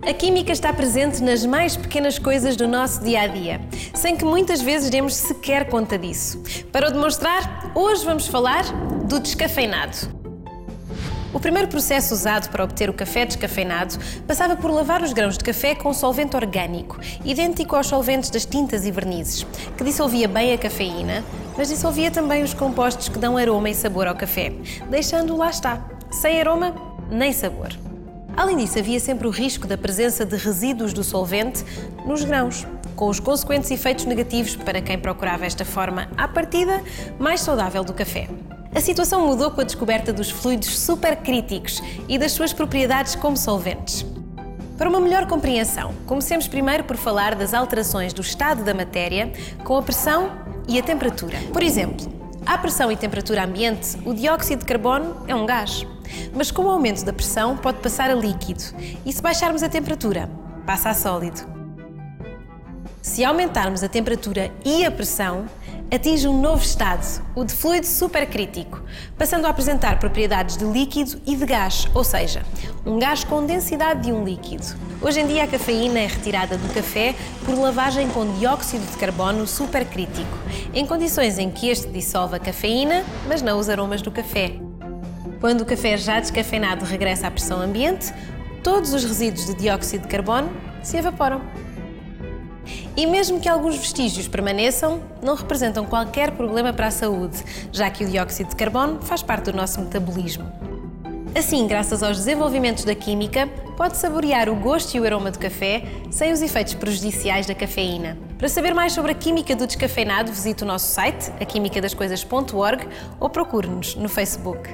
A química está presente nas mais pequenas coisas do nosso dia a dia, sem que muitas vezes demos sequer conta disso. Para o demonstrar, hoje vamos falar do descafeinado. O primeiro processo usado para obter o café descafeinado passava por lavar os grãos de café com solvente orgânico, idêntico aos solventes das tintas e vernizes, que dissolvia bem a cafeína, mas dissolvia também os compostos que dão aroma e sabor ao café, deixando lá está, sem aroma nem sabor. Além disso, havia sempre o risco da presença de resíduos do solvente nos grãos, com os consequentes efeitos negativos para quem procurava esta forma, à partida, mais saudável do café. A situação mudou com a descoberta dos fluidos supercríticos e das suas propriedades como solventes. Para uma melhor compreensão, comecemos primeiro por falar das alterações do estado da matéria com a pressão e a temperatura. Por exemplo, à pressão e temperatura ambiente, o dióxido de carbono é um gás. Mas com o aumento da pressão pode passar a líquido e se baixarmos a temperatura, passa a sólido. Se aumentarmos a temperatura e a pressão, atinge um novo estado, o de fluido supercrítico, passando a apresentar propriedades de líquido e de gás, ou seja, um gás com densidade de um líquido. Hoje em dia, a cafeína é retirada do café por lavagem com dióxido de carbono supercrítico, em condições em que este dissolve a cafeína, mas não os aromas do café. Quando o café já descafeinado regressa à pressão ambiente, todos os resíduos de dióxido de carbono se evaporam. E mesmo que alguns vestígios permaneçam, não representam qualquer problema para a saúde, já que o dióxido de carbono faz parte do nosso metabolismo. Assim, graças aos desenvolvimentos da química, pode saborear o gosto e o aroma do café sem os efeitos prejudiciais da cafeína. Para saber mais sobre a química do descafeinado, visite o nosso site, aquimicadascoisas.org ou procure-nos no Facebook.